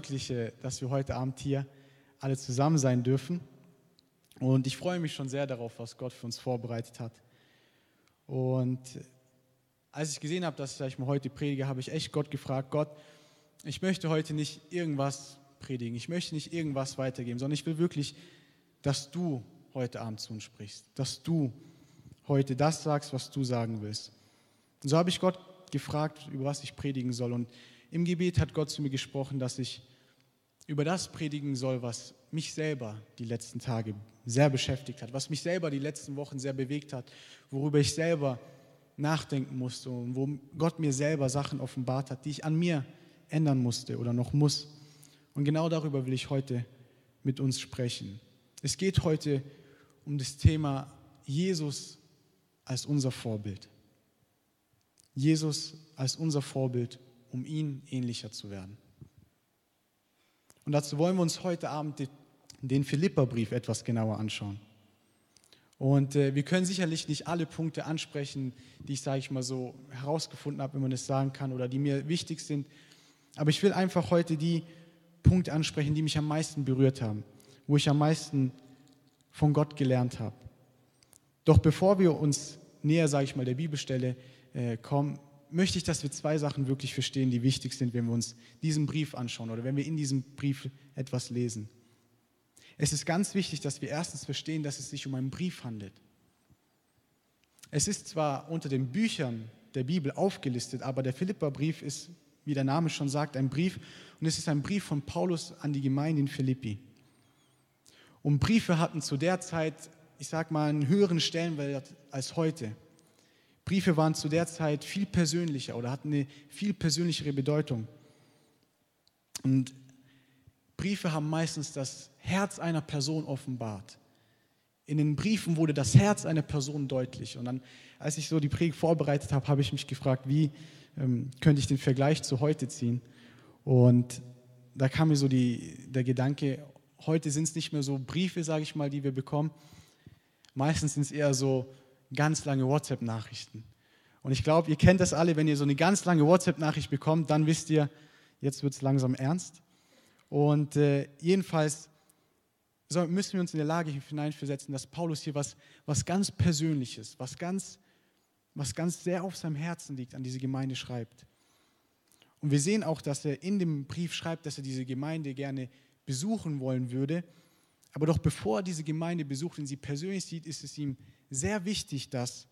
wirklich, dass wir heute Abend hier alle zusammen sein dürfen. Und ich freue mich schon sehr darauf, was Gott für uns vorbereitet hat. Und als ich gesehen habe, dass ich mal heute predige, habe ich echt Gott gefragt, Gott, ich möchte heute nicht irgendwas predigen, ich möchte nicht irgendwas weitergeben, sondern ich will wirklich, dass du heute Abend zu uns sprichst, dass du heute das sagst, was du sagen willst. Und so habe ich Gott gefragt, über was ich predigen soll. Und im Gebet hat Gott zu mir gesprochen, dass ich über das predigen soll, was mich selber die letzten Tage sehr beschäftigt hat, was mich selber die letzten Wochen sehr bewegt hat, worüber ich selber nachdenken musste und wo Gott mir selber Sachen offenbart hat, die ich an mir ändern musste oder noch muss. Und genau darüber will ich heute mit uns sprechen. Es geht heute um das Thema Jesus als unser Vorbild. Jesus als unser Vorbild, um ihn ähnlicher zu werden. Und dazu wollen wir uns heute Abend den Philipperbrief etwas genauer anschauen. Und äh, wir können sicherlich nicht alle Punkte ansprechen, die ich, sage ich mal so, herausgefunden habe, wenn man das sagen kann, oder die mir wichtig sind. Aber ich will einfach heute die Punkte ansprechen, die mich am meisten berührt haben, wo ich am meisten von Gott gelernt habe. Doch bevor wir uns näher, sage ich mal, der Bibelstelle äh, kommen, möchte ich, dass wir zwei Sachen wirklich verstehen, die wichtig sind, wenn wir uns diesen Brief anschauen oder wenn wir in diesem Brief etwas lesen. Es ist ganz wichtig, dass wir erstens verstehen, dass es sich um einen Brief handelt. Es ist zwar unter den Büchern der Bibel aufgelistet, aber der Philipperbrief ist, wie der Name schon sagt, ein Brief und es ist ein Brief von Paulus an die Gemeinde in Philippi. Und Briefe hatten zu der Zeit, ich sag mal, einen höheren Stellenwert als heute. Briefe waren zu der Zeit viel persönlicher oder hatten eine viel persönlichere Bedeutung. Und Briefe haben meistens das Herz einer Person offenbart. In den Briefen wurde das Herz einer Person deutlich. Und dann, als ich so die Predigt vorbereitet habe, habe ich mich gefragt, wie ähm, könnte ich den Vergleich zu heute ziehen? Und da kam mir so die, der Gedanke, heute sind es nicht mehr so Briefe, sage ich mal, die wir bekommen. Meistens sind es eher so ganz lange WhatsApp-Nachrichten. Und ich glaube, ihr kennt das alle, wenn ihr so eine ganz lange WhatsApp-Nachricht bekommt, dann wisst ihr, jetzt wird es langsam ernst. Und äh, jedenfalls so müssen wir uns in der Lage hineinversetzen, dass Paulus hier was, was ganz Persönliches, was ganz, was ganz sehr auf seinem Herzen liegt, an diese Gemeinde schreibt. Und wir sehen auch, dass er in dem Brief schreibt, dass er diese Gemeinde gerne besuchen wollen würde. Aber doch bevor er diese Gemeinde besucht und sie persönlich sieht, ist es ihm sehr wichtig, dass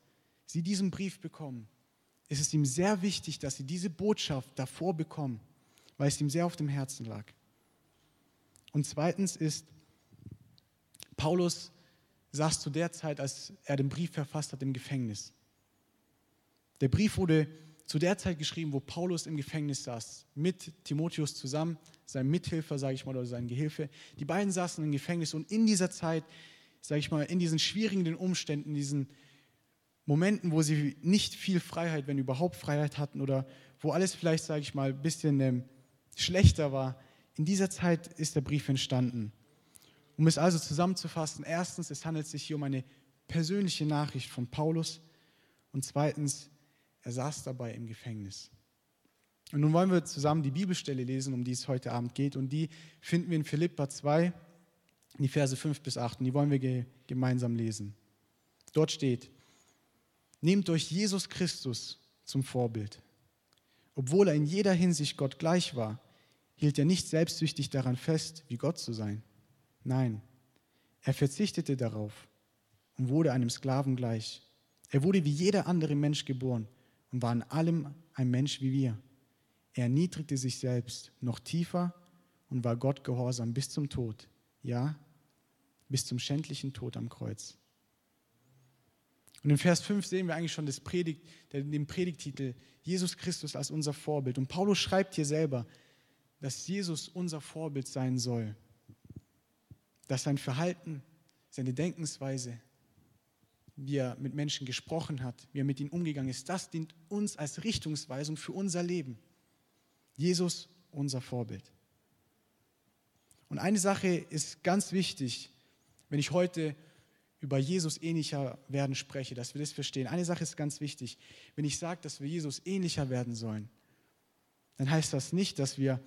sie diesen Brief bekommen. Es ist ihm sehr wichtig, dass sie diese Botschaft davor bekommen, weil es ihm sehr auf dem Herzen lag. Und zweitens ist, Paulus saß zu der Zeit, als er den Brief verfasst hat, im Gefängnis. Der Brief wurde zu der Zeit geschrieben, wo Paulus im Gefängnis saß, mit Timotheus zusammen, seinem Mithilfer, sage ich mal, oder seinem Gehilfe. Die beiden saßen im Gefängnis und in dieser Zeit, sage ich mal, in diesen schwierigen Umständen, in diesen Momenten, wo sie nicht viel Freiheit, wenn überhaupt Freiheit hatten oder wo alles vielleicht, sage ich mal, ein bisschen ähm, schlechter war, in dieser Zeit ist der Brief entstanden. Um es also zusammenzufassen, erstens, es handelt sich hier um eine persönliche Nachricht von Paulus und zweitens, er saß dabei im Gefängnis. Und nun wollen wir zusammen die Bibelstelle lesen, um die es heute Abend geht und die finden wir in Philippa 2, die Verse 5 bis 8 und die wollen wir gemeinsam lesen. Dort steht, nehmt euch Jesus Christus zum Vorbild. Obwohl er in jeder Hinsicht Gott gleich war, hielt er nicht selbstsüchtig daran fest, wie Gott zu sein. Nein, er verzichtete darauf und wurde einem Sklaven gleich. Er wurde wie jeder andere Mensch geboren und war in allem ein Mensch wie wir. Er erniedrigte sich selbst noch tiefer und war Gott gehorsam bis zum Tod. Ja, bis zum schändlichen Tod am Kreuz. Und in Vers 5 sehen wir eigentlich schon das Predigt, den Predigtitel Jesus Christus als unser Vorbild. Und Paulus schreibt hier selber, dass Jesus unser Vorbild sein soll. Dass sein Verhalten, seine Denkensweise, wie er mit Menschen gesprochen hat, wie er mit ihnen umgegangen ist, das dient uns als Richtungsweisung für unser Leben. Jesus, unser Vorbild. Und eine Sache ist ganz wichtig, wenn ich heute über Jesus ähnlicher werden spreche, dass wir das verstehen. Eine Sache ist ganz wichtig. Wenn ich sage, dass wir Jesus ähnlicher werden sollen, dann heißt das nicht, dass wir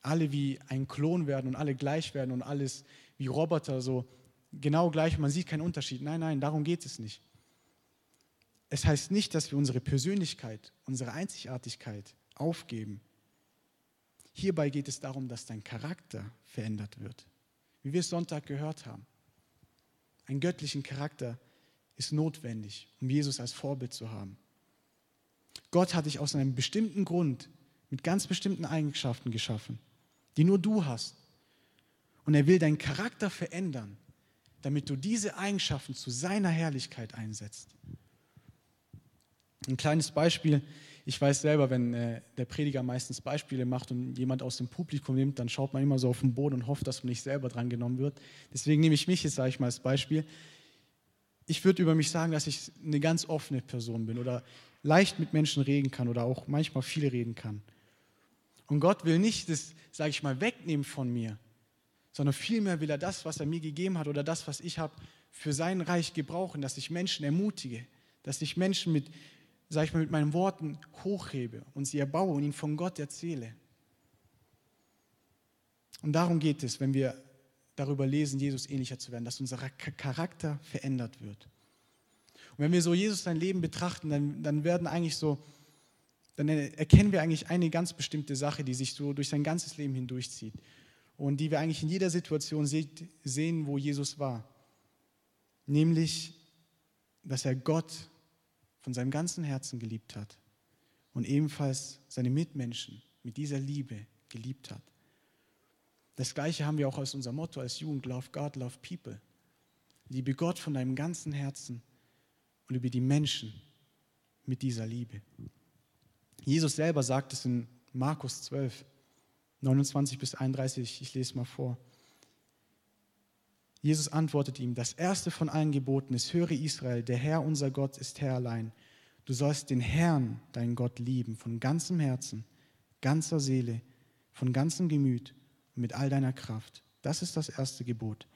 alle wie ein Klon werden und alle gleich werden und alles wie Roboter, so genau gleich, man sieht keinen Unterschied. Nein, nein, darum geht es nicht. Es heißt nicht, dass wir unsere Persönlichkeit, unsere Einzigartigkeit aufgeben. Hierbei geht es darum, dass dein Charakter verändert wird. Wie wir es Sonntag gehört haben. Einen göttlichen Charakter ist notwendig, um Jesus als Vorbild zu haben. Gott hat dich aus einem bestimmten Grund mit ganz bestimmten Eigenschaften geschaffen, die nur du hast. Und er will deinen Charakter verändern, damit du diese Eigenschaften zu seiner Herrlichkeit einsetzt. Ein kleines Beispiel. Ich weiß selber, wenn äh, der Prediger meistens Beispiele macht und jemand aus dem Publikum nimmt, dann schaut man immer so auf den Boden und hofft, dass man nicht selber dran genommen wird. Deswegen nehme ich mich jetzt, sage ich mal, als Beispiel. Ich würde über mich sagen, dass ich eine ganz offene Person bin oder leicht mit Menschen reden kann oder auch manchmal viel reden kann. Und Gott will nicht das, sage ich mal, wegnehmen von mir, sondern vielmehr will er das, was er mir gegeben hat oder das, was ich habe, für sein Reich gebrauchen, dass ich Menschen ermutige, dass ich Menschen mit, sage ich mal, mit meinen Worten hochhebe und sie erbaue und ihnen von Gott erzähle. Und darum geht es, wenn wir darüber lesen, Jesus ähnlicher zu werden, dass unser Charakter verändert wird. Und wenn wir so Jesus sein Leben betrachten, dann, dann werden eigentlich so, dann erkennen wir eigentlich eine ganz bestimmte Sache, die sich so durch sein ganzes Leben hindurchzieht und die wir eigentlich in jeder Situation sehen, wo Jesus war. Nämlich, dass er Gott von seinem ganzen Herzen geliebt hat und ebenfalls seine Mitmenschen mit dieser Liebe geliebt hat. Das Gleiche haben wir auch als unser Motto als Jugend, Love God, Love People. Liebe Gott von deinem ganzen Herzen und über die Menschen mit dieser Liebe. Jesus selber sagt es in Markus 12, 29 bis 31, ich lese mal vor. Jesus antwortet ihm, das erste von allen Geboten ist, höre Israel, der Herr unser Gott ist Herr allein. Du sollst den Herrn, deinen Gott, lieben, von ganzem Herzen, ganzer Seele, von ganzem Gemüt und mit all deiner Kraft. Das ist das erste Gebot.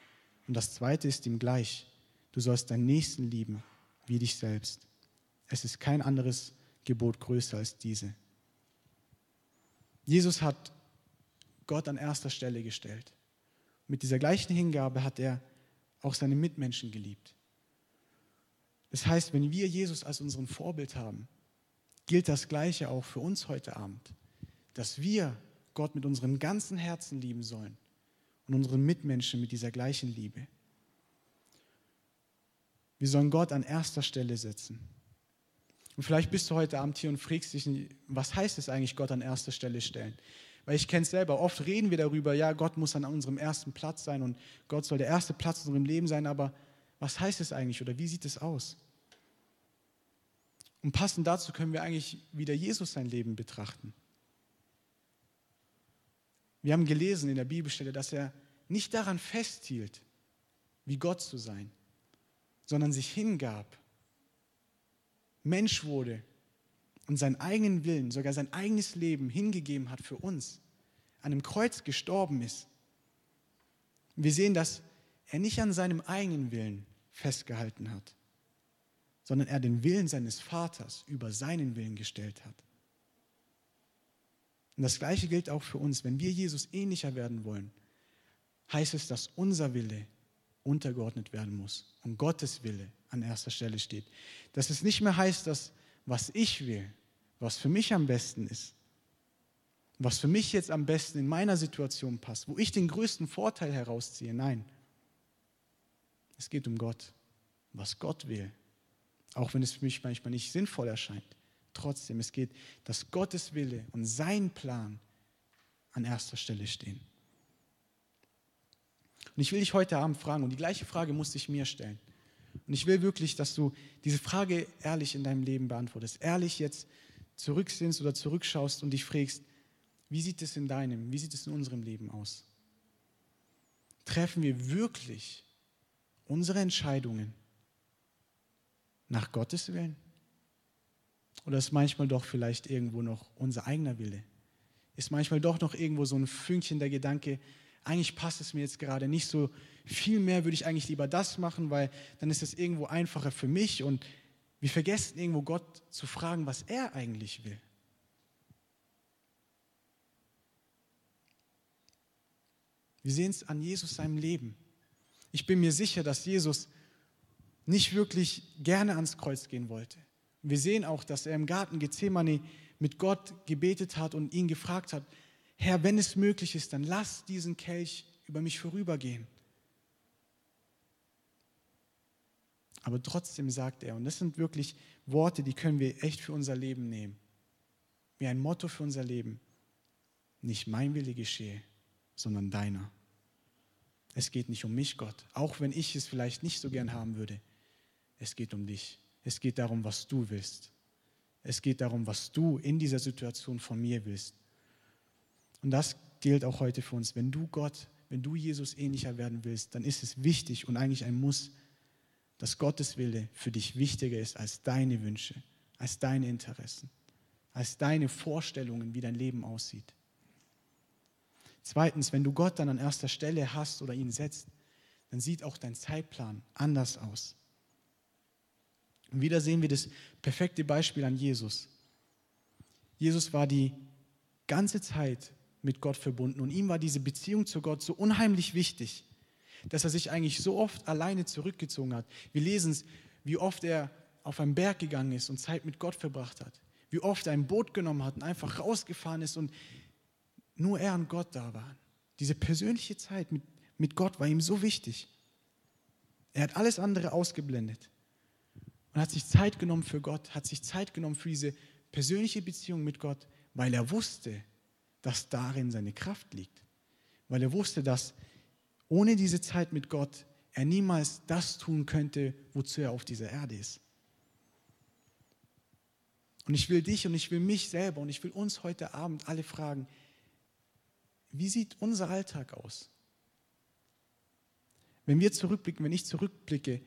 Und das zweite ist ihm gleich. Du sollst deinen Nächsten lieben, wie dich selbst. Es ist kein anderes Gebot größer als diese. Jesus hat Gott an erster Stelle gestellt. Mit dieser gleichen Hingabe hat er auch seine Mitmenschen geliebt. Das heißt, wenn wir Jesus als unseren Vorbild haben, gilt das Gleiche auch für uns heute Abend, dass wir Gott mit unserem ganzen Herzen lieben sollen und unseren Mitmenschen mit dieser gleichen Liebe. Wir sollen Gott an erster Stelle setzen. Und vielleicht bist du heute Abend hier und fragst dich, was heißt es eigentlich, Gott an erster Stelle stellen? Weil ich kenne es selber, oft reden wir darüber, ja, Gott muss an unserem ersten Platz sein und Gott soll der erste Platz in unserem Leben sein, aber was heißt es eigentlich oder wie sieht es aus? Und passend dazu können wir eigentlich wieder Jesus sein Leben betrachten. Wir haben gelesen in der Bibelstelle, dass er nicht daran festhielt, wie Gott zu sein, sondern sich hingab, Mensch wurde und seinen eigenen Willen, sogar sein eigenes Leben hingegeben hat für uns, an einem Kreuz gestorben ist. Wir sehen, dass er nicht an seinem eigenen Willen festgehalten hat, sondern er den Willen seines Vaters über seinen Willen gestellt hat. Und das Gleiche gilt auch für uns. Wenn wir Jesus ähnlicher werden wollen, heißt es, dass unser Wille untergeordnet werden muss und Gottes Wille an erster Stelle steht. Dass es nicht mehr heißt, dass was ich will, was für mich am besten ist, was für mich jetzt am besten in meiner Situation passt, wo ich den größten Vorteil herausziehe. Nein, es geht um Gott, was Gott will, auch wenn es für mich manchmal nicht sinnvoll erscheint. Trotzdem, es geht, dass Gottes Wille und sein Plan an erster Stelle stehen. Und ich will dich heute Abend fragen, und die gleiche Frage musste ich mir stellen. Und ich will wirklich, dass du diese Frage ehrlich in deinem Leben beantwortest. Ehrlich jetzt zurücksinnst oder zurückschaust und dich fragst, wie sieht es in deinem, wie sieht es in unserem Leben aus? Treffen wir wirklich unsere Entscheidungen nach Gottes Willen? Oder ist manchmal doch vielleicht irgendwo noch unser eigener Wille? Ist manchmal doch noch irgendwo so ein Fünkchen der Gedanke, eigentlich passt es mir jetzt gerade nicht so. Viel mehr würde ich eigentlich lieber das machen, weil dann ist es irgendwo einfacher für mich und wir vergessen irgendwo Gott zu fragen, was er eigentlich will. Wir sehen es an Jesus seinem Leben. Ich bin mir sicher, dass Jesus nicht wirklich gerne ans Kreuz gehen wollte. Wir sehen auch, dass er im Garten Gethsemane mit Gott gebetet hat und ihn gefragt hat, Herr, wenn es möglich ist, dann lass diesen Kelch über mich vorübergehen. Aber trotzdem sagt er, und das sind wirklich Worte, die können wir echt für unser Leben nehmen, wie ein Motto für unser Leben. Nicht mein Wille geschehe, sondern deiner. Es geht nicht um mich, Gott, auch wenn ich es vielleicht nicht so gern haben würde. Es geht um dich. Es geht darum, was du willst. Es geht darum, was du in dieser Situation von mir willst. Und das gilt auch heute für uns. Wenn du Gott, wenn du Jesus ähnlicher werden willst, dann ist es wichtig und eigentlich ein Muss, dass Gottes Wille für dich wichtiger ist als deine Wünsche, als deine Interessen, als deine Vorstellungen, wie dein Leben aussieht. Zweitens, wenn du Gott dann an erster Stelle hast oder ihn setzt, dann sieht auch dein Zeitplan anders aus. Und wieder sehen wir das perfekte Beispiel an Jesus. Jesus war die ganze Zeit mit Gott verbunden und ihm war diese Beziehung zu Gott so unheimlich wichtig, dass er sich eigentlich so oft alleine zurückgezogen hat. Wir lesen es, wie oft er auf einen Berg gegangen ist und Zeit mit Gott verbracht hat, wie oft er ein Boot genommen hat und einfach rausgefahren ist und nur er und Gott da waren. Diese persönliche Zeit mit, mit Gott war ihm so wichtig. Er hat alles andere ausgeblendet und hat sich Zeit genommen für Gott, hat sich Zeit genommen für diese persönliche Beziehung mit Gott, weil er wusste, dass darin seine Kraft liegt. Weil er wusste, dass ohne diese Zeit mit Gott er niemals das tun könnte, wozu er auf dieser Erde ist. Und ich will dich und ich will mich selber und ich will uns heute Abend alle fragen, wie sieht unser Alltag aus? Wenn wir zurückblicken, wenn ich zurückblicke,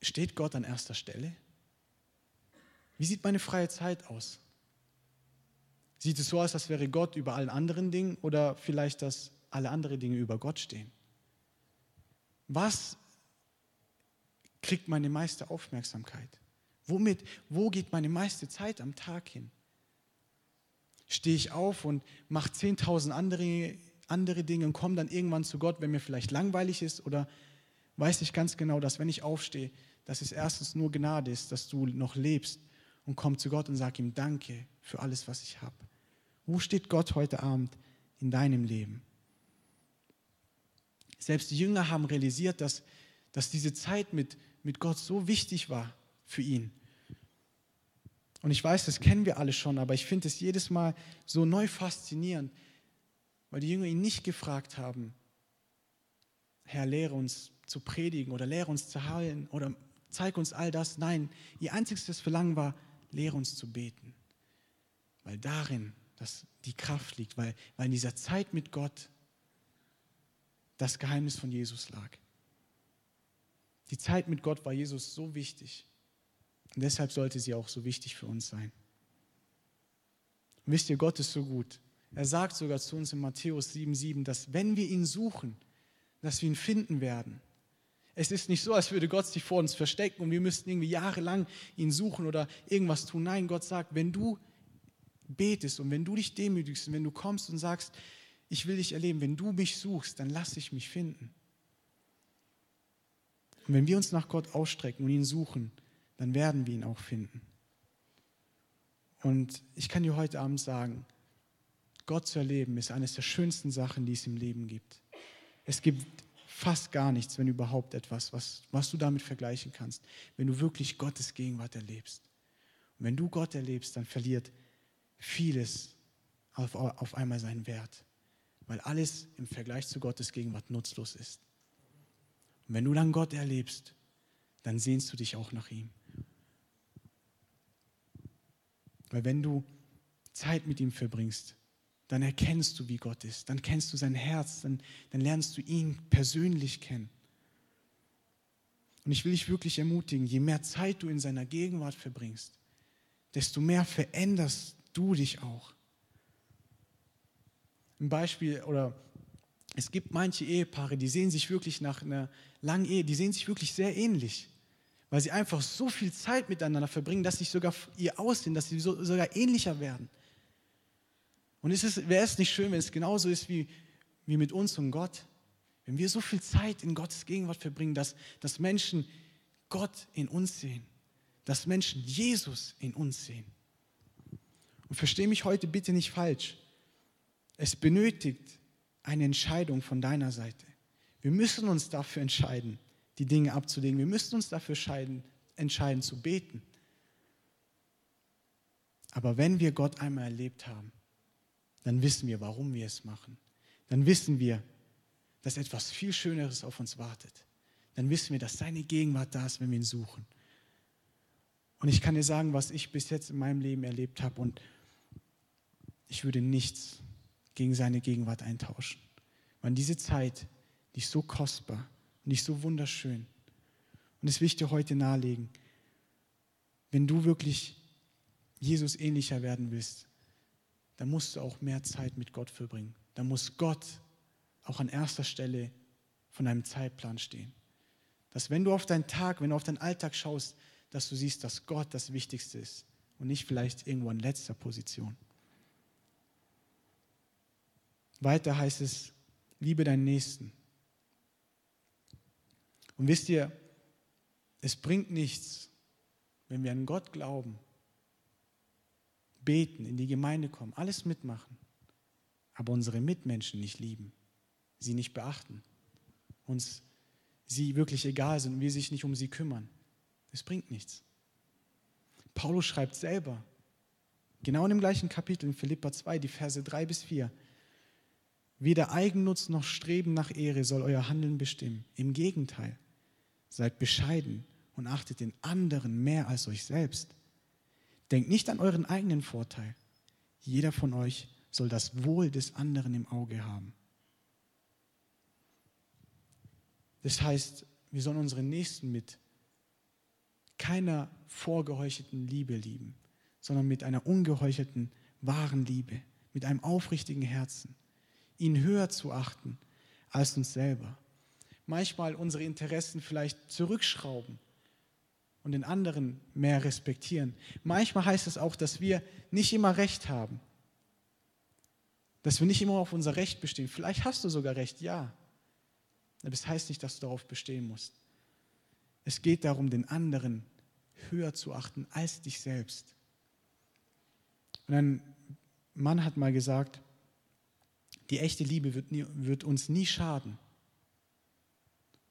steht Gott an erster Stelle? Wie sieht meine freie Zeit aus? Sieht es so aus, als wäre Gott über allen anderen Dingen oder vielleicht, dass alle anderen Dinge über Gott stehen? Was kriegt meine meiste Aufmerksamkeit? Womit, wo geht meine meiste Zeit am Tag hin? Stehe ich auf und mache 10.000 andere, andere Dinge und komme dann irgendwann zu Gott, wenn mir vielleicht langweilig ist? Oder weiß ich ganz genau, dass wenn ich aufstehe, dass es erstens nur Gnade ist, dass du noch lebst und komm zu Gott und sag ihm Danke für alles, was ich habe. Wo steht Gott heute Abend in deinem Leben? Selbst die Jünger haben realisiert, dass, dass diese Zeit mit, mit Gott so wichtig war für ihn. Und ich weiß, das kennen wir alle schon, aber ich finde es jedes Mal so neu faszinierend, weil die Jünger ihn nicht gefragt haben, Herr, lehre uns zu predigen oder lehre uns zu heilen oder zeig uns all das. Nein, ihr einziges Verlangen war, lehre uns zu beten. Weil darin dass die Kraft liegt, weil, weil in dieser Zeit mit Gott das Geheimnis von Jesus lag. Die Zeit mit Gott war Jesus so wichtig. Und deshalb sollte sie auch so wichtig für uns sein. Und wisst ihr, Gott ist so gut. Er sagt sogar zu uns in Matthäus 7,7, dass wenn wir ihn suchen, dass wir ihn finden werden. Es ist nicht so, als würde Gott sich vor uns verstecken und wir müssten irgendwie jahrelang ihn suchen oder irgendwas tun. Nein, Gott sagt, wenn du betest und wenn du dich demütigst und wenn du kommst und sagst, ich will dich erleben, wenn du mich suchst, dann lass ich mich finden. Und wenn wir uns nach Gott ausstrecken und ihn suchen, dann werden wir ihn auch finden. Und ich kann dir heute Abend sagen, Gott zu erleben ist eines der schönsten Sachen, die es im Leben gibt. Es gibt fast gar nichts, wenn überhaupt etwas, was, was du damit vergleichen kannst, wenn du wirklich Gottes Gegenwart erlebst. Und wenn du Gott erlebst, dann verliert vieles auf, auf einmal seinen Wert, weil alles im Vergleich zu Gottes Gegenwart nutzlos ist. Und wenn du dann Gott erlebst, dann sehnst du dich auch nach ihm. Weil wenn du Zeit mit ihm verbringst, dann erkennst du, wie Gott ist, dann kennst du sein Herz, dann, dann lernst du ihn persönlich kennen. Und ich will dich wirklich ermutigen, je mehr Zeit du in seiner Gegenwart verbringst, desto mehr veränderst du dich auch. Ein Beispiel oder es gibt manche Ehepaare, die sehen sich wirklich nach einer langen Ehe, die sehen sich wirklich sehr ähnlich, weil sie einfach so viel Zeit miteinander verbringen, dass sich sogar ihr Aussehen, dass sie so, sogar ähnlicher werden. Und wäre es nicht schön, wenn es genauso ist wie, wie mit uns und Gott, wenn wir so viel Zeit in Gottes Gegenwart verbringen, dass, dass Menschen Gott in uns sehen, dass Menschen Jesus in uns sehen. Und verstehe mich heute bitte nicht falsch. Es benötigt eine Entscheidung von deiner Seite. Wir müssen uns dafür entscheiden, die Dinge abzulegen. Wir müssen uns dafür entscheiden zu beten. Aber wenn wir Gott einmal erlebt haben, dann wissen wir, warum wir es machen. Dann wissen wir, dass etwas viel Schöneres auf uns wartet. Dann wissen wir, dass seine Gegenwart da ist, wenn wir ihn suchen. Und ich kann dir sagen, was ich bis jetzt in meinem Leben erlebt habe und ich würde nichts gegen seine Gegenwart eintauschen. Weil diese Zeit, die ist so kostbar und so wunderschön. Und das will ich dir heute nahelegen. Wenn du wirklich Jesus ähnlicher werden willst, dann musst du auch mehr Zeit mit Gott verbringen. Dann muss Gott auch an erster Stelle von deinem Zeitplan stehen. Dass wenn du auf deinen Tag, wenn du auf deinen Alltag schaust, dass du siehst, dass Gott das Wichtigste ist und nicht vielleicht irgendwo in letzter Position. Weiter heißt es, liebe deinen Nächsten. Und wisst ihr, es bringt nichts, wenn wir an Gott glauben, beten, in die Gemeinde kommen, alles mitmachen, aber unsere Mitmenschen nicht lieben, sie nicht beachten, uns sie wirklich egal sind und wir sich nicht um sie kümmern. Es bringt nichts. Paulus schreibt selber, genau in dem gleichen Kapitel in Philippa 2, die Verse 3 bis 4, Weder Eigennutz noch Streben nach Ehre soll euer Handeln bestimmen. Im Gegenteil, seid bescheiden und achtet den anderen mehr als euch selbst. Denkt nicht an euren eigenen Vorteil. Jeder von euch soll das Wohl des anderen im Auge haben. Das heißt, wir sollen unseren Nächsten mit keiner vorgeheuchelten Liebe lieben, sondern mit einer ungeheuchelten, wahren Liebe, mit einem aufrichtigen Herzen ihn höher zu achten als uns selber. Manchmal unsere Interessen vielleicht zurückschrauben und den anderen mehr respektieren. Manchmal heißt es auch, dass wir nicht immer Recht haben. Dass wir nicht immer auf unser Recht bestehen. Vielleicht hast du sogar Recht, ja. Aber das heißt nicht, dass du darauf bestehen musst. Es geht darum, den anderen höher zu achten als dich selbst. Und ein Mann hat mal gesagt, die echte Liebe wird, nie, wird uns nie schaden.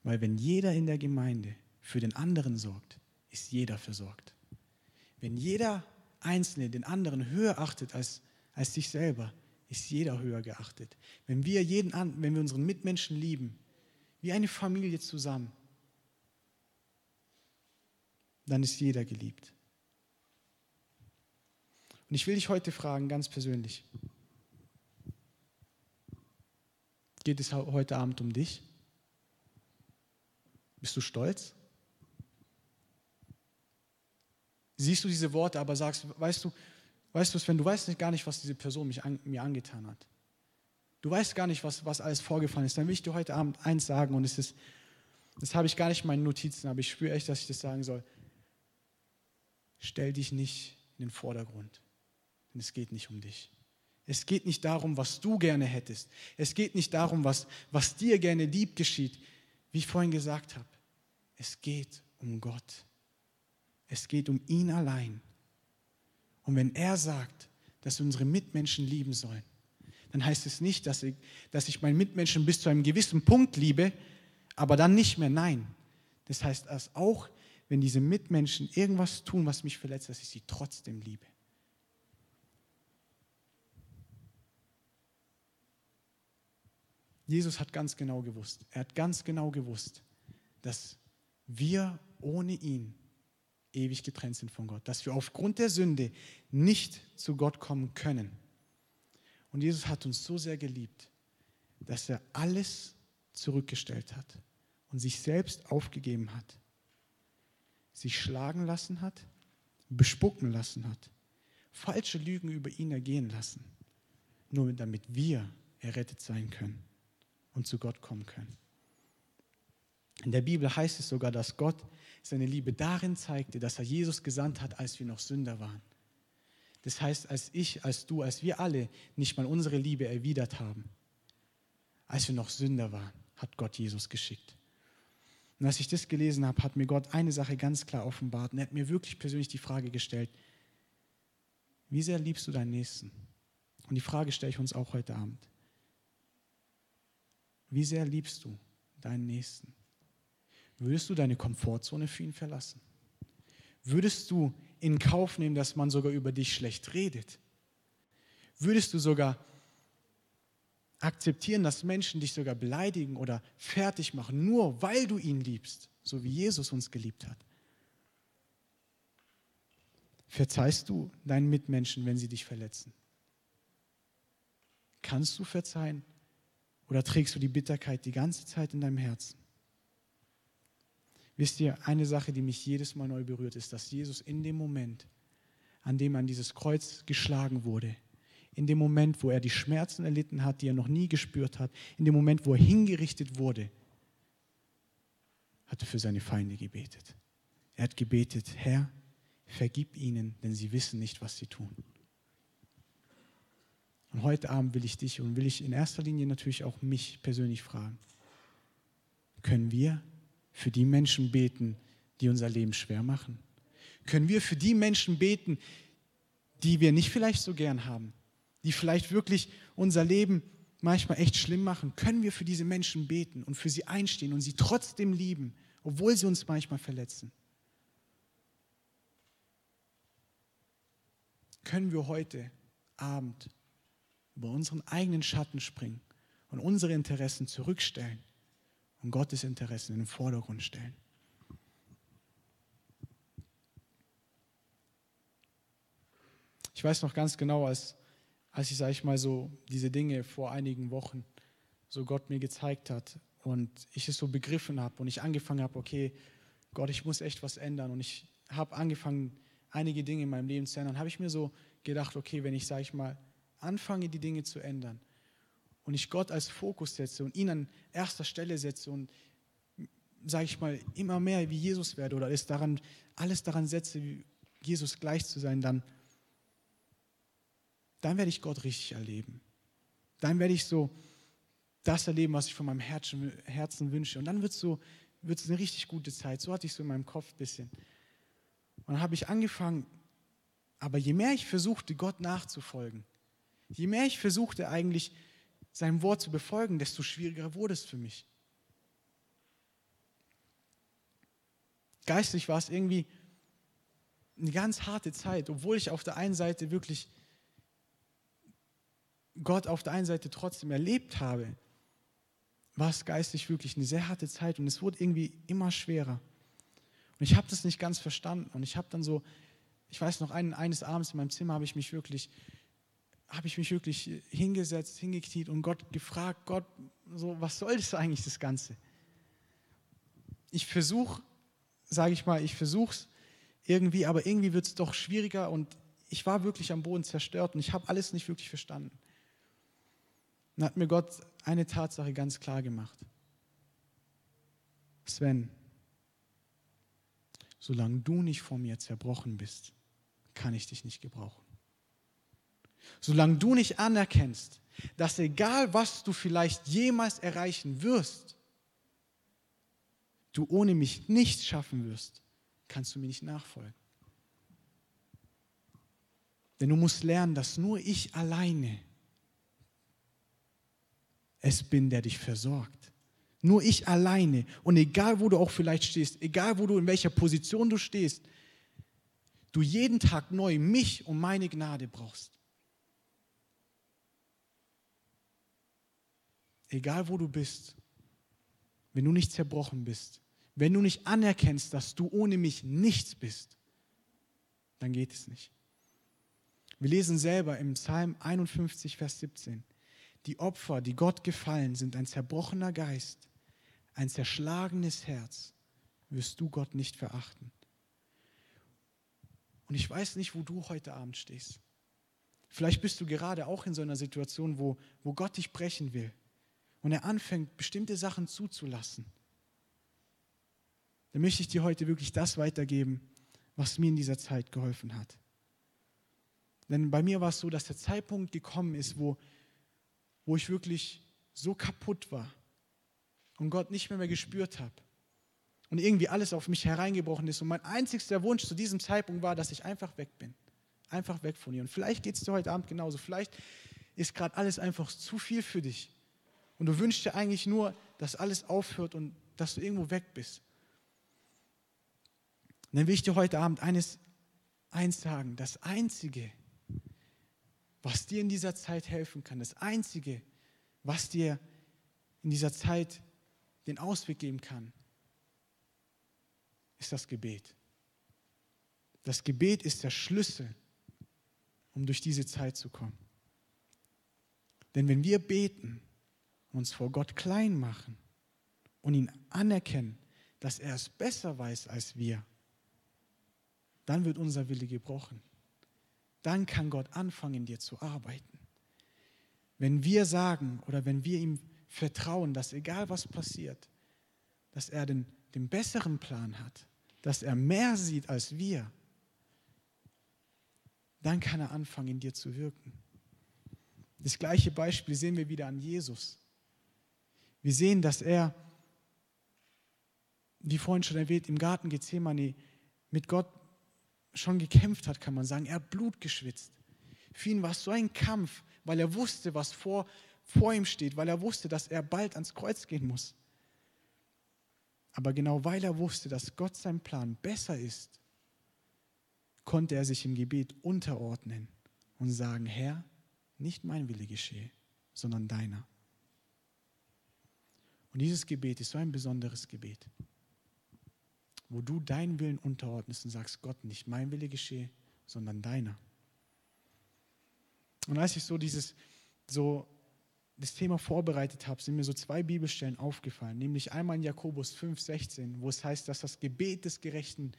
Weil wenn jeder in der Gemeinde für den anderen sorgt, ist jeder versorgt. Wenn jeder Einzelne den anderen höher achtet als, als sich selber, ist jeder höher geachtet. Wenn wir, jeden, wenn wir unseren Mitmenschen lieben, wie eine Familie zusammen, dann ist jeder geliebt. Und ich will dich heute fragen, ganz persönlich, Geht es heute Abend um dich? Bist du stolz? Siehst du diese Worte, aber sagst, weißt du, weißt du, wenn du weißt gar nicht, was diese Person an, mir angetan hat. Du weißt gar nicht, was, was alles vorgefallen ist. Dann will ich dir heute Abend eins sagen und es ist, das habe ich gar nicht in meinen Notizen, aber ich spüre echt, dass ich das sagen soll. Stell dich nicht in den Vordergrund, denn es geht nicht um dich. Es geht nicht darum, was du gerne hättest. Es geht nicht darum, was, was dir gerne lieb geschieht, wie ich vorhin gesagt habe. Es geht um Gott. Es geht um ihn allein. Und wenn er sagt, dass wir unsere Mitmenschen lieben sollen, dann heißt es nicht, dass ich, dass ich meinen Mitmenschen bis zu einem gewissen Punkt liebe, aber dann nicht mehr. Nein. Das heißt, dass auch wenn diese Mitmenschen irgendwas tun, was mich verletzt, dass ich sie trotzdem liebe. Jesus hat ganz genau gewusst, er hat ganz genau gewusst, dass wir ohne ihn ewig getrennt sind von Gott, dass wir aufgrund der Sünde nicht zu Gott kommen können. Und Jesus hat uns so sehr geliebt, dass er alles zurückgestellt hat und sich selbst aufgegeben hat, sich schlagen lassen hat, bespucken lassen hat, falsche Lügen über ihn ergehen lassen, nur damit wir errettet sein können und zu Gott kommen können. In der Bibel heißt es sogar, dass Gott seine Liebe darin zeigte, dass er Jesus gesandt hat, als wir noch Sünder waren. Das heißt, als ich, als du, als wir alle nicht mal unsere Liebe erwidert haben, als wir noch Sünder waren, hat Gott Jesus geschickt. Und als ich das gelesen habe, hat mir Gott eine Sache ganz klar offenbart und er hat mir wirklich persönlich die Frage gestellt, wie sehr liebst du deinen Nächsten? Und die Frage stelle ich uns auch heute Abend. Wie sehr liebst du deinen Nächsten? Würdest du deine Komfortzone für ihn verlassen? Würdest du in Kauf nehmen, dass man sogar über dich schlecht redet? Würdest du sogar akzeptieren, dass Menschen dich sogar beleidigen oder fertig machen, nur weil du ihn liebst, so wie Jesus uns geliebt hat? Verzeihst du deinen Mitmenschen, wenn sie dich verletzen? Kannst du verzeihen oder trägst du die Bitterkeit die ganze Zeit in deinem Herzen? Wisst ihr, eine Sache, die mich jedes Mal neu berührt, ist, dass Jesus in dem Moment, an dem an dieses Kreuz geschlagen wurde, in dem Moment, wo er die Schmerzen erlitten hat, die er noch nie gespürt hat, in dem Moment, wo er hingerichtet wurde, hat er für seine Feinde gebetet. Er hat gebetet, Herr, vergib ihnen, denn sie wissen nicht, was sie tun. Und heute Abend will ich dich und will ich in erster Linie natürlich auch mich persönlich fragen, können wir für die Menschen beten, die unser Leben schwer machen? Können wir für die Menschen beten, die wir nicht vielleicht so gern haben, die vielleicht wirklich unser Leben manchmal echt schlimm machen? Können wir für diese Menschen beten und für sie einstehen und sie trotzdem lieben, obwohl sie uns manchmal verletzen? Können wir heute Abend über unseren eigenen Schatten springen und unsere Interessen zurückstellen und Gottes Interessen in den Vordergrund stellen. Ich weiß noch ganz genau, als, als ich, sage ich mal, so diese Dinge vor einigen Wochen so Gott mir gezeigt hat und ich es so begriffen habe und ich angefangen habe, okay, Gott, ich muss echt was ändern und ich habe angefangen, einige Dinge in meinem Leben zu ändern, habe ich mir so gedacht, okay, wenn ich, sage ich mal, anfange, die Dinge zu ändern, und ich Gott als Fokus setze und ihn an erster Stelle setze und, sage ich mal, immer mehr wie Jesus werde oder alles daran, alles daran setze, wie Jesus gleich zu sein, dann, dann werde ich Gott richtig erleben. Dann werde ich so das erleben, was ich von meinem Herzen, Herzen wünsche. Und dann wird es so, wird's eine richtig gute Zeit. So hatte ich so in meinem Kopf ein bisschen. Und dann habe ich angefangen, aber je mehr ich versuchte, Gott nachzufolgen, je mehr ich versuchte eigentlich seinem Wort zu befolgen, desto schwieriger wurde es für mich. Geistlich war es irgendwie eine ganz harte Zeit, obwohl ich auf der einen Seite wirklich Gott auf der einen Seite trotzdem erlebt habe, war es geistlich wirklich eine sehr harte Zeit und es wurde irgendwie immer schwerer. Und ich habe das nicht ganz verstanden und ich habe dann so, ich weiß noch, eines Abends in meinem Zimmer habe ich mich wirklich habe ich mich wirklich hingesetzt, hingekniet und Gott gefragt, Gott, so, was soll das eigentlich, das Ganze? Ich versuche, sage ich mal, ich versuche es irgendwie, aber irgendwie wird es doch schwieriger und ich war wirklich am Boden zerstört und ich habe alles nicht wirklich verstanden. Dann hat mir Gott eine Tatsache ganz klar gemacht. Sven, solange du nicht vor mir zerbrochen bist, kann ich dich nicht gebrauchen. Solange du nicht anerkennst, dass egal was du vielleicht jemals erreichen wirst, du ohne mich nichts schaffen wirst, kannst du mir nicht nachfolgen. Denn du musst lernen, dass nur ich alleine es bin, der dich versorgt. Nur ich alleine. Und egal, wo du auch vielleicht stehst, egal, wo du in welcher Position du stehst, du jeden Tag neu mich und meine Gnade brauchst. Egal wo du bist, wenn du nicht zerbrochen bist, wenn du nicht anerkennst, dass du ohne mich nichts bist, dann geht es nicht. Wir lesen selber im Psalm 51, Vers 17, die Opfer, die Gott gefallen, sind ein zerbrochener Geist, ein zerschlagenes Herz, wirst du Gott nicht verachten. Und ich weiß nicht, wo du heute Abend stehst. Vielleicht bist du gerade auch in so einer Situation, wo, wo Gott dich brechen will und er anfängt, bestimmte Sachen zuzulassen, dann möchte ich dir heute wirklich das weitergeben, was mir in dieser Zeit geholfen hat. Denn bei mir war es so, dass der Zeitpunkt gekommen ist, wo, wo ich wirklich so kaputt war und Gott nicht mehr, mehr gespürt habe und irgendwie alles auf mich hereingebrochen ist und mein einzigster Wunsch zu diesem Zeitpunkt war, dass ich einfach weg bin. Einfach weg von ihr. Und vielleicht geht es dir heute Abend genauso. Vielleicht ist gerade alles einfach zu viel für dich. Und du wünschst dir eigentlich nur, dass alles aufhört und dass du irgendwo weg bist. Und dann will ich dir heute Abend eines, eins sagen. Das Einzige, was dir in dieser Zeit helfen kann, das Einzige, was dir in dieser Zeit den Ausweg geben kann, ist das Gebet. Das Gebet ist der Schlüssel, um durch diese Zeit zu kommen. Denn wenn wir beten, uns vor Gott klein machen und ihn anerkennen, dass er es besser weiß als wir, dann wird unser Wille gebrochen. Dann kann Gott anfangen, in dir zu arbeiten. Wenn wir sagen oder wenn wir ihm vertrauen, dass egal was passiert, dass er den, den besseren Plan hat, dass er mehr sieht als wir, dann kann er anfangen, in dir zu wirken. Das gleiche Beispiel sehen wir wieder an Jesus. Wir sehen, dass er, wie vorhin schon erwähnt, im Garten Gethsemane mit Gott schon gekämpft hat, kann man sagen. Er hat Blut geschwitzt. Für ihn war es so ein Kampf, weil er wusste, was vor, vor ihm steht, weil er wusste, dass er bald ans Kreuz gehen muss. Aber genau weil er wusste, dass Gott sein Plan besser ist, konnte er sich im Gebet unterordnen und sagen, Herr, nicht mein Wille geschehe, sondern deiner. Und dieses Gebet ist so ein besonderes Gebet, wo du deinen Willen unterordnest und sagst, Gott, nicht mein Wille geschehe, sondern deiner. Und als ich so dieses, so das Thema vorbereitet habe, sind mir so zwei Bibelstellen aufgefallen, nämlich einmal in Jakobus 5, 16, wo es heißt, dass das Gebet des Gerechten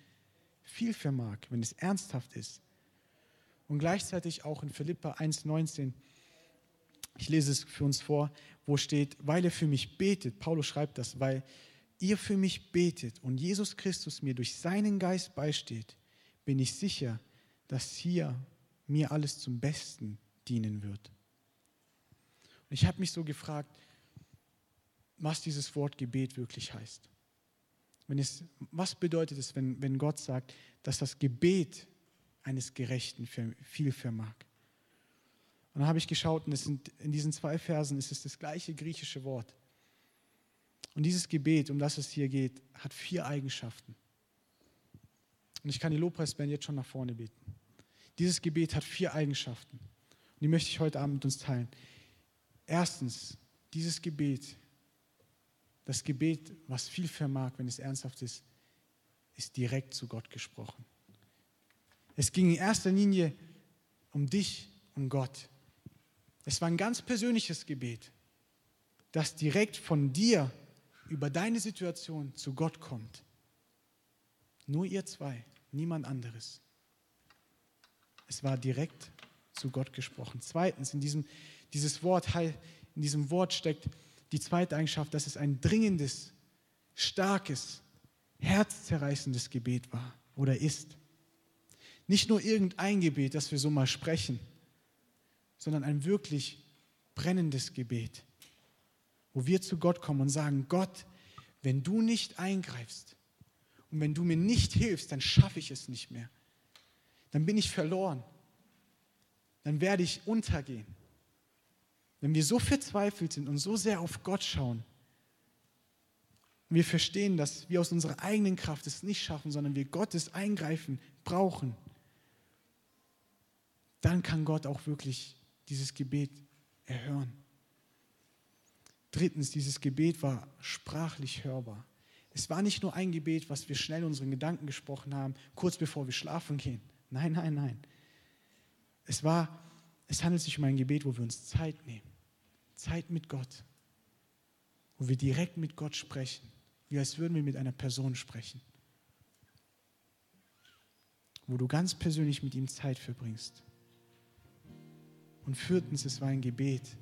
viel vermag, wenn es ernsthaft ist. Und gleichzeitig auch in Philippa 1, 19, ich lese es für uns vor, wo steht, weil er für mich betet, Paulus schreibt das, weil ihr für mich betet und Jesus Christus mir durch seinen Geist beisteht, bin ich sicher, dass hier mir alles zum Besten dienen wird. Und ich habe mich so gefragt, was dieses Wort Gebet wirklich heißt. Es, was bedeutet es, wenn, wenn Gott sagt, dass das Gebet eines Gerechten viel vermag? Und dann habe ich geschaut und sind, in diesen zwei Versen ist es das gleiche griechische Wort. Und dieses Gebet, um das es hier geht, hat vier Eigenschaften. Und ich kann die Lobpreisband jetzt schon nach vorne beten. Dieses Gebet hat vier Eigenschaften. Und die möchte ich heute Abend mit uns teilen. Erstens, dieses Gebet, das Gebet, was viel vermag, wenn es ernsthaft ist, ist direkt zu Gott gesprochen. Es ging in erster Linie um dich und Gott. Es war ein ganz persönliches Gebet, das direkt von dir über deine Situation zu Gott kommt. Nur ihr zwei, niemand anderes. Es war direkt zu Gott gesprochen. Zweitens, in diesem, dieses Wort, in diesem Wort steckt die zweite Eigenschaft, dass es ein dringendes, starkes, herzzerreißendes Gebet war oder ist. Nicht nur irgendein Gebet, das wir so mal sprechen, sondern ein wirklich brennendes Gebet, wo wir zu Gott kommen und sagen, Gott, wenn du nicht eingreifst und wenn du mir nicht hilfst, dann schaffe ich es nicht mehr. Dann bin ich verloren. Dann werde ich untergehen. Wenn wir so verzweifelt sind und so sehr auf Gott schauen, und wir verstehen, dass wir aus unserer eigenen Kraft es nicht schaffen, sondern wir Gottes Eingreifen brauchen, dann kann Gott auch wirklich dieses Gebet erhören. Drittens, dieses Gebet war sprachlich hörbar. Es war nicht nur ein Gebet, was wir schnell unseren Gedanken gesprochen haben, kurz bevor wir schlafen gehen. Nein, nein, nein. Es war, es handelt sich um ein Gebet, wo wir uns Zeit nehmen. Zeit mit Gott. Wo wir direkt mit Gott sprechen. Wie als würden wir mit einer Person sprechen. Wo du ganz persönlich mit ihm Zeit verbringst. Und viertens, es war ein Gebet,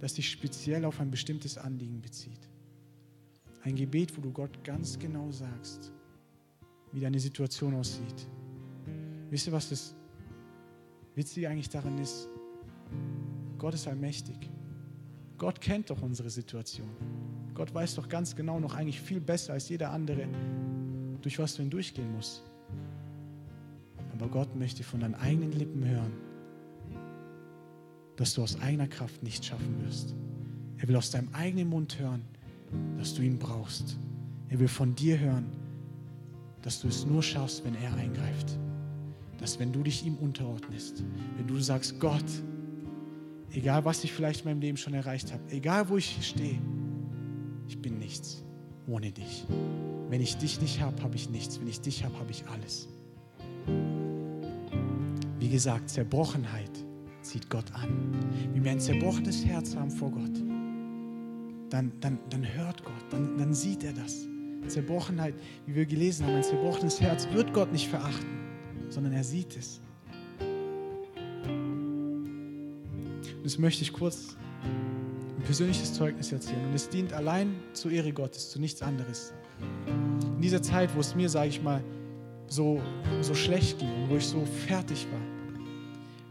das sich speziell auf ein bestimmtes Anliegen bezieht. Ein Gebet, wo du Gott ganz genau sagst, wie deine Situation aussieht. Wisst ihr, was das Witzige eigentlich daran ist? Gott ist allmächtig. Gott kennt doch unsere Situation. Gott weiß doch ganz genau noch eigentlich viel besser als jeder andere, durch was du hindurchgehen musst. Aber Gott möchte von deinen eigenen Lippen hören, dass du aus eigener Kraft nichts schaffen wirst. Er will aus deinem eigenen Mund hören, dass du ihn brauchst. Er will von dir hören, dass du es nur schaffst, wenn er eingreift. Dass wenn du dich ihm unterordnest, wenn du sagst, Gott, egal was ich vielleicht in meinem Leben schon erreicht habe, egal wo ich stehe, ich bin nichts ohne dich. Wenn ich dich nicht habe, habe ich nichts. Wenn ich dich habe, habe ich alles. Wie gesagt, Zerbrochenheit zieht Gott an. Wenn wir ein zerbrochenes Herz haben vor Gott, dann, dann, dann hört Gott, dann, dann sieht er das. Zerbrochenheit, wie wir gelesen haben, ein zerbrochenes Herz wird Gott nicht verachten, sondern er sieht es. Und das möchte ich kurz ein persönliches Zeugnis erzählen. Und es dient allein zur Ehre Gottes, zu nichts anderes. In dieser Zeit, wo es mir, sage ich mal, so, so schlecht ging und wo ich so fertig war,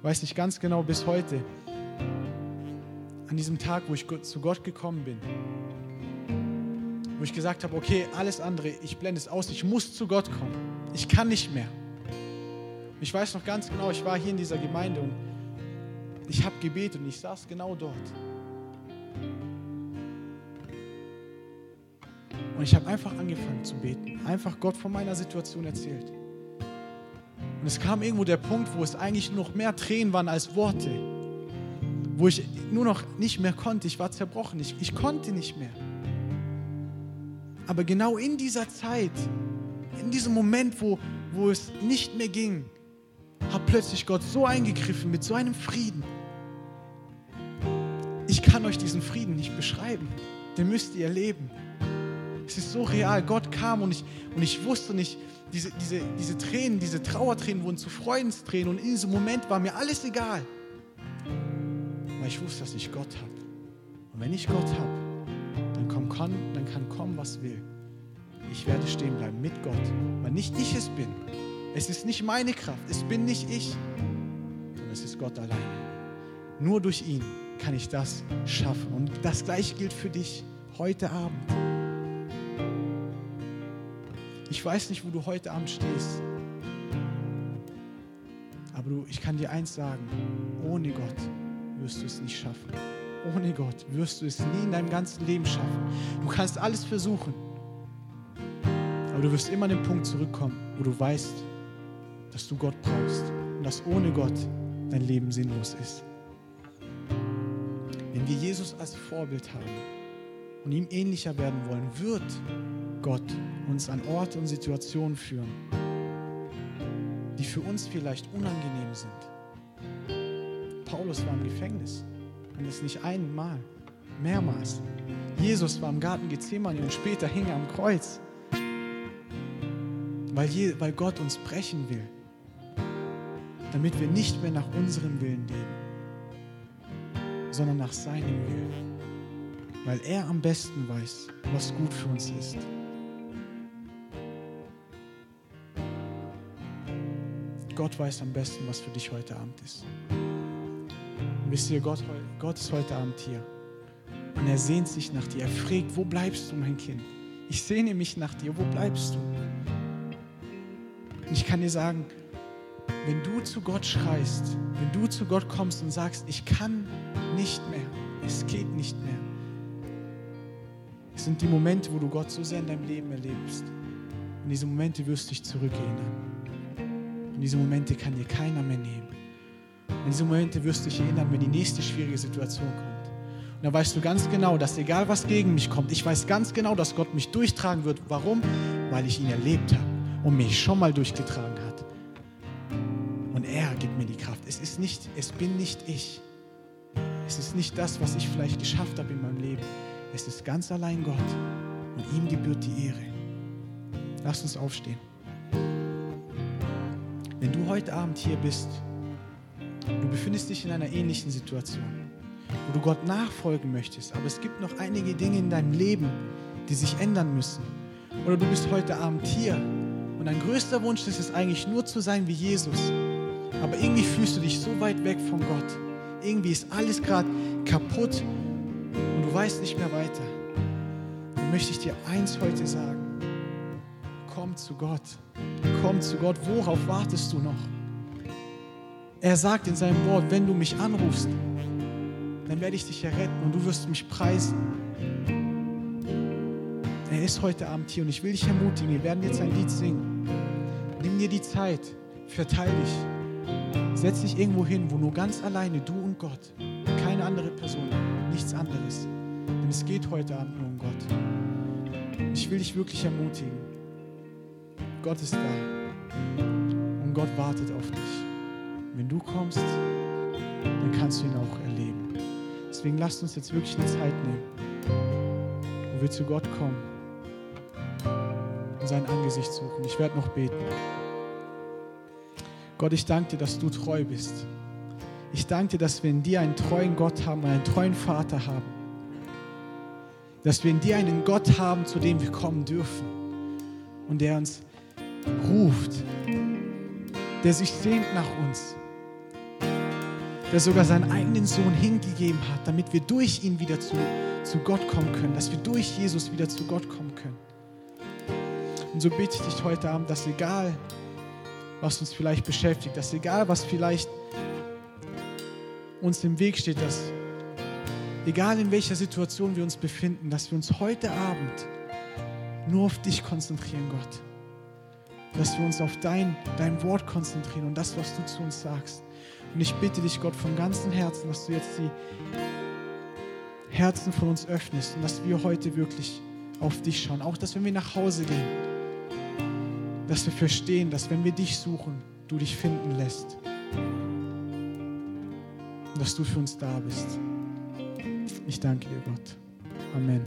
weiß ich ganz genau bis heute, an diesem Tag, wo ich zu Gott gekommen bin, wo ich gesagt habe, okay, alles andere, ich blende es aus, ich muss zu Gott kommen. Ich kann nicht mehr. Ich weiß noch ganz genau, ich war hier in dieser Gemeinde und ich habe gebetet und ich saß genau dort. Und ich habe einfach angefangen zu beten, einfach Gott von meiner Situation erzählt. Und es kam irgendwo der Punkt, wo es eigentlich nur noch mehr Tränen waren als Worte, wo ich nur noch nicht mehr konnte. Ich war zerbrochen, ich, ich konnte nicht mehr. Aber genau in dieser Zeit, in diesem Moment, wo, wo es nicht mehr ging, hat plötzlich Gott so eingegriffen mit so einem Frieden. Ich kann euch diesen Frieden nicht beschreiben. Den müsst ihr erleben. Es ist so real. Gott kam und ich, und ich wusste nicht, diese, diese, diese Tränen, diese Trauertränen wurden zu Freudenstränen und in diesem Moment war mir alles egal. Weil ich wusste, dass ich Gott habe. Und wenn ich Gott habe, dann, komm, kann, dann kann kommen, was will. Ich werde stehen bleiben mit Gott, weil nicht ich es bin. Es ist nicht meine Kraft, es bin nicht ich, sondern es ist Gott alleine. Nur durch ihn kann ich das schaffen. Und das gleiche gilt für dich heute Abend. Ich weiß nicht, wo du heute Abend stehst. Aber du, ich kann dir eins sagen, ohne Gott wirst du es nicht schaffen. Ohne Gott wirst du es nie in deinem ganzen Leben schaffen. Du kannst alles versuchen. Aber du wirst immer an den Punkt zurückkommen, wo du weißt, dass du Gott brauchst und dass ohne Gott dein Leben sinnlos ist. Wenn wir Jesus als Vorbild haben und ihm ähnlicher werden wollen, wird Gott uns an Orte und Situationen führen, die für uns vielleicht unangenehm sind. Paulus war im Gefängnis und das nicht einmal, mehrmals. Jesus war im Garten Gethsemane und später hing er am Kreuz, weil, je, weil Gott uns brechen will, damit wir nicht mehr nach unserem Willen leben, sondern nach seinem Willen, weil er am besten weiß, was gut für uns ist. Gott weiß am besten, was für dich heute Abend ist. Und wisst ihr, Gott, Gott ist heute Abend hier. Und er sehnt sich nach dir. Er fragt, wo bleibst du, mein Kind? Ich sehne mich nach dir. Wo bleibst du? Und ich kann dir sagen, wenn du zu Gott schreist, wenn du zu Gott kommst und sagst, ich kann nicht mehr, es geht nicht mehr, es sind die Momente, wo du Gott so sehr in deinem Leben erlebst. Und diese Momente wirst du dich zurückerinnern. Und diese Momente kann dir keiner mehr nehmen. Und diese Momente wirst du dich erinnern, wenn die nächste schwierige Situation kommt. Und dann weißt du ganz genau, dass egal was gegen mich kommt, ich weiß ganz genau, dass Gott mich durchtragen wird. Warum? Weil ich ihn erlebt habe und mich schon mal durchgetragen hat. Und er gibt mir die Kraft. Es ist nicht, es bin nicht ich. Es ist nicht das, was ich vielleicht geschafft habe in meinem Leben. Es ist ganz allein Gott. Und ihm gebührt die Ehre. Lass uns aufstehen. Wenn du heute Abend hier bist, du befindest dich in einer ähnlichen Situation, wo du Gott nachfolgen möchtest, aber es gibt noch einige Dinge in deinem Leben, die sich ändern müssen. Oder du bist heute Abend hier und dein größter Wunsch ist es eigentlich nur zu sein wie Jesus. Aber irgendwie fühlst du dich so weit weg von Gott. Irgendwie ist alles gerade kaputt und du weißt nicht mehr weiter, dann möchte ich dir eins heute sagen. Komm zu Gott. Komm zu Gott. Worauf wartest du noch? Er sagt in seinem Wort, wenn du mich anrufst, dann werde ich dich erretten und du wirst mich preisen. Er ist heute Abend hier und ich will dich ermutigen, wir werden jetzt ein Lied singen. Nimm dir die Zeit, verteil dich, setz dich irgendwo hin, wo nur ganz alleine du und Gott, keine andere Person, nichts anderes. Denn es geht heute Abend nur um Gott. Ich will dich wirklich ermutigen. Gott ist da und Gott wartet auf dich. Wenn du kommst, dann kannst du ihn auch erleben. Deswegen lasst uns jetzt wirklich eine Zeit nehmen, wo wir zu Gott kommen und sein Angesicht suchen. Ich werde noch beten. Gott, ich danke dir, dass du treu bist. Ich danke dir, dass wir in dir einen treuen Gott haben einen treuen Vater haben. Dass wir in dir einen Gott haben, zu dem wir kommen dürfen und der uns ruft, der sich sehnt nach uns der sogar seinen eigenen Sohn hingegeben hat, damit wir durch ihn wieder zu, zu Gott kommen können, dass wir durch Jesus wieder zu Gott kommen können. Und so bitte ich dich heute Abend, dass egal, was uns vielleicht beschäftigt, dass egal, was vielleicht uns im Weg steht, dass egal in welcher Situation wir uns befinden, dass wir uns heute Abend nur auf dich konzentrieren, Gott. Dass wir uns auf dein, dein Wort konzentrieren und das, was du zu uns sagst. Und ich bitte dich, Gott, von ganzem Herzen, dass du jetzt die Herzen von uns öffnest und dass wir heute wirklich auf dich schauen. Auch, dass wenn wir nach Hause gehen, dass wir verstehen, dass wenn wir dich suchen, du dich finden lässt. Und dass du für uns da bist. Ich danke dir, Gott. Amen.